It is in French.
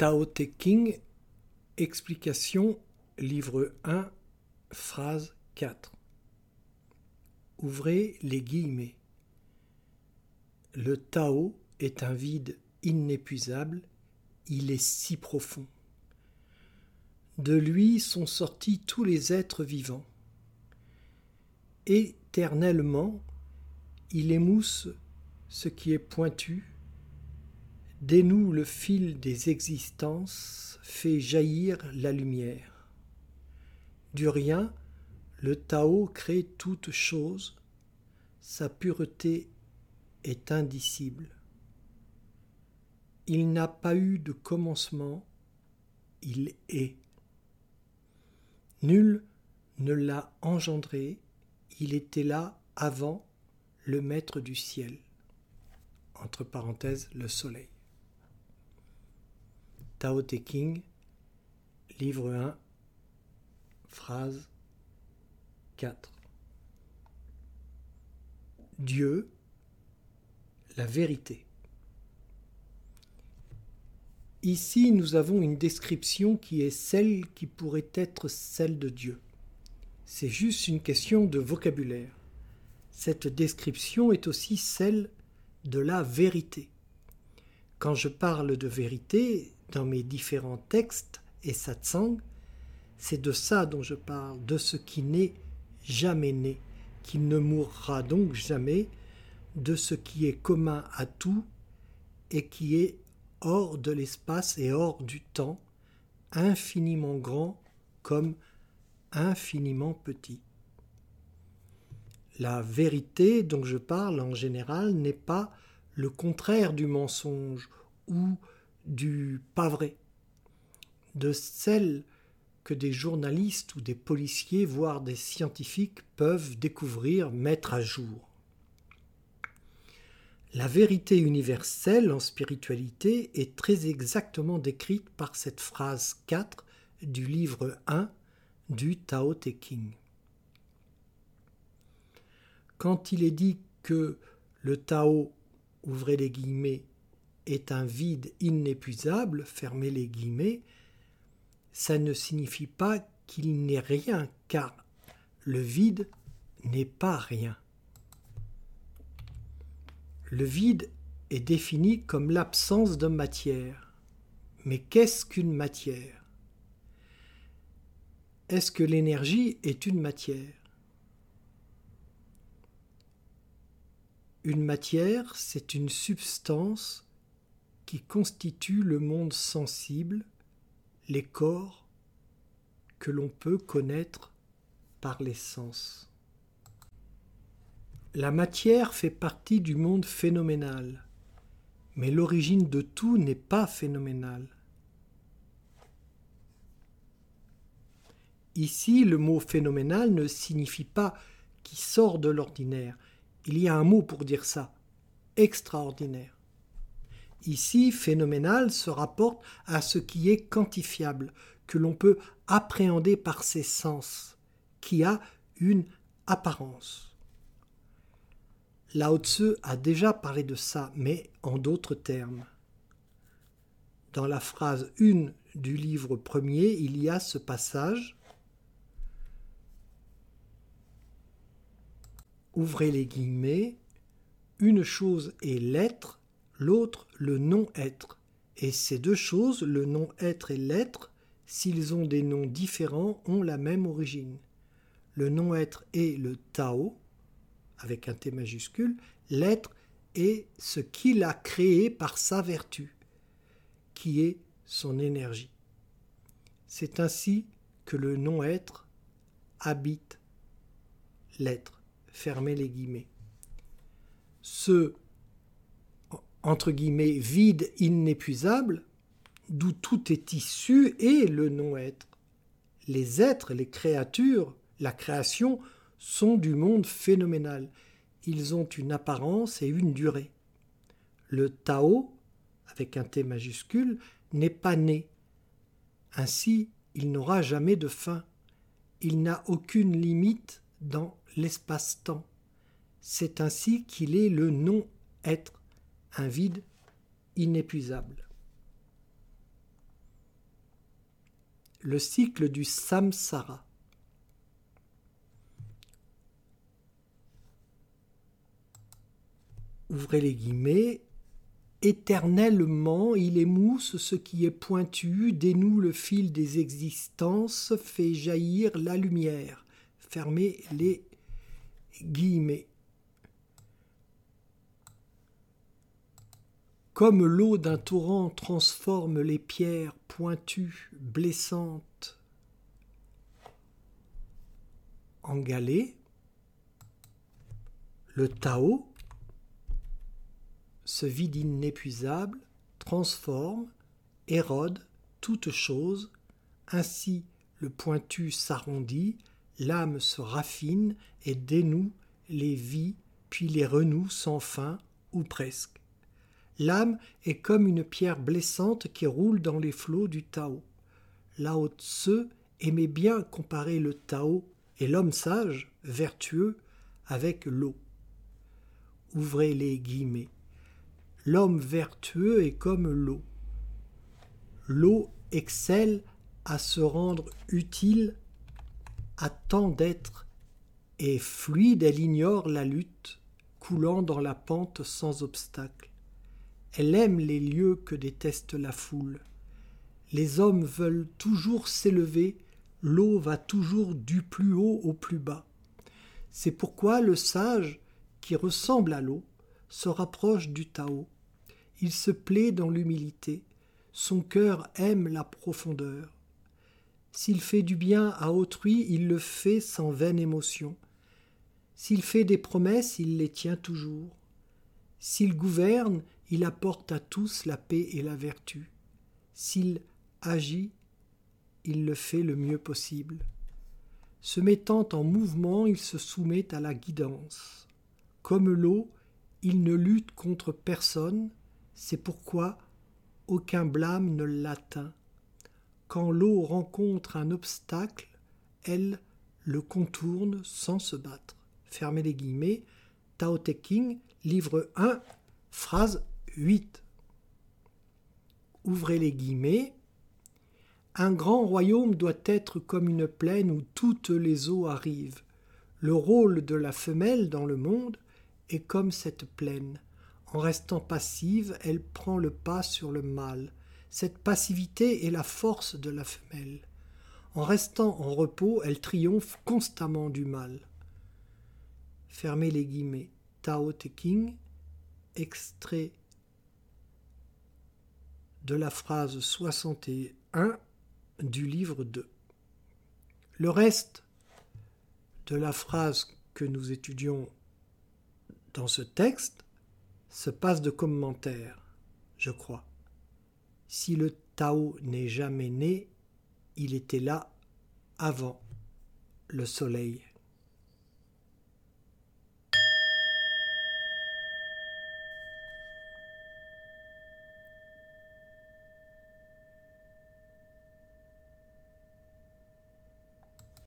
Tao Te King, explication, livre 1, phrase 4. Ouvrez les guillemets. Le Tao est un vide inépuisable, il est si profond. De lui sont sortis tous les êtres vivants. Éternellement, il émousse ce qui est pointu, dénoue le fil des existences, fait jaillir la lumière. Du rien, le Tao crée toute chose, sa pureté est indicible. Il n'a pas eu de commencement, il est. Nul ne l'a engendré, il était là avant le maître du ciel. Entre parenthèses, le soleil. Tao Te King, livre 1, phrase 4. Dieu, la vérité. Ici, nous avons une description qui est celle qui pourrait être celle de Dieu. C'est juste une question de vocabulaire. Cette description est aussi celle de la vérité. Quand je parle de vérité, dans mes différents textes et satsang, c'est de ça dont je parle, de ce qui n'est jamais né, qui ne mourra donc jamais, de ce qui est commun à tout et qui est hors de l'espace et hors du temps, infiniment grand comme infiniment petit. La vérité dont je parle en général n'est pas le contraire du mensonge ou du pas vrai, de celle que des journalistes ou des policiers, voire des scientifiques peuvent découvrir, mettre à jour. La vérité universelle en spiritualité est très exactement décrite par cette phrase 4 du livre 1 du Tao Te King. Quand il est dit que le Tao, ouvrez les guillemets, est un vide inépuisable, fermez les guillemets, ça ne signifie pas qu'il n'est rien, car le vide n'est pas rien. Le vide est défini comme l'absence de matière. Mais qu'est-ce qu'une matière? Est-ce que l'énergie est une matière? Une matière, c'est une substance qui constitue le monde sensible, les corps que l'on peut connaître par les sens. La matière fait partie du monde phénoménal, mais l'origine de tout n'est pas phénoménale. Ici, le mot phénoménal ne signifie pas qui sort de l'ordinaire. Il y a un mot pour dire ça, extraordinaire. Ici, phénoménal se rapporte à ce qui est quantifiable, que l'on peut appréhender par ses sens, qui a une apparence. Lao Tzu a déjà parlé de ça, mais en d'autres termes. Dans la phrase 1 du livre premier, il y a ce passage Ouvrez les guillemets, une chose est l'être, l'autre le non-être. Et ces deux choses, le non-être et l'être, s'ils ont des noms différents, ont la même origine. Le non-être est le Tao, avec un T majuscule, l'être est ce qu'il a créé par sa vertu, qui est son énergie. C'est ainsi que le non-être habite l'être. Fermez les guillemets. Ce entre guillemets vide inépuisable, d'où tout est issu, est le non-être. Les êtres, les créatures, la création sont du monde phénoménal. Ils ont une apparence et une durée. Le Tao, avec un T majuscule, n'est pas né. Ainsi, il n'aura jamais de fin. Il n'a aucune limite dans l'espace-temps. C'est ainsi qu'il est le non-être, un vide inépuisable. le cycle du samsara. Ouvrez les guillemets. Éternellement, il émousse ce qui est pointu, dénoue le fil des existences, fait jaillir la lumière. Fermez les guillemets. Comme l'eau d'un torrent transforme les pierres pointues, blessantes, en galets, le Tao, ce vide inépuisable, transforme, érode toute chose, ainsi le pointu s'arrondit, l'âme se raffine et dénoue les vies, puis les renoue sans fin ou presque. L'âme est comme une pierre blessante qui roule dans les flots du Tao. Lao Tse aimait bien comparer le Tao et l'homme sage, vertueux, avec l'eau. Ouvrez les guillemets. L'homme vertueux est comme l'eau. L'eau excelle à se rendre utile à tant d'êtres, et fluide elle ignore la lutte, coulant dans la pente sans obstacle. Elle aime les lieux que déteste la foule. Les hommes veulent toujours s'élever, l'eau va toujours du plus haut au plus bas. C'est pourquoi le sage, qui ressemble à l'eau, se rapproche du Tao. Il se plaît dans l'humilité, son cœur aime la profondeur. S'il fait du bien à autrui, il le fait sans vaine émotion. S'il fait des promesses, il les tient toujours. S'il gouverne, il apporte à tous la paix et la vertu. S'il agit, il le fait le mieux possible. Se mettant en mouvement, il se soumet à la guidance. Comme l'eau, il ne lutte contre personne, c'est pourquoi aucun blâme ne l'atteint. Quand l'eau rencontre un obstacle, elle le contourne sans se battre. Fermez les guillemets. Tao Te King, livre 1, phrase 8. Ouvrez les guillemets. Un grand royaume doit être comme une plaine où toutes les eaux arrivent. Le rôle de la femelle dans le monde est comme cette plaine. En restant passive, elle prend le pas sur le mâle. Cette passivité est la force de la femelle. En restant en repos, elle triomphe constamment du mal. Fermez les guillemets. Tao Te King, extrait de la phrase 61 du livre 2. Le reste de la phrase que nous étudions dans ce texte se passe de commentaires, je crois. Si le Tao n'est jamais né, il était là avant le soleil.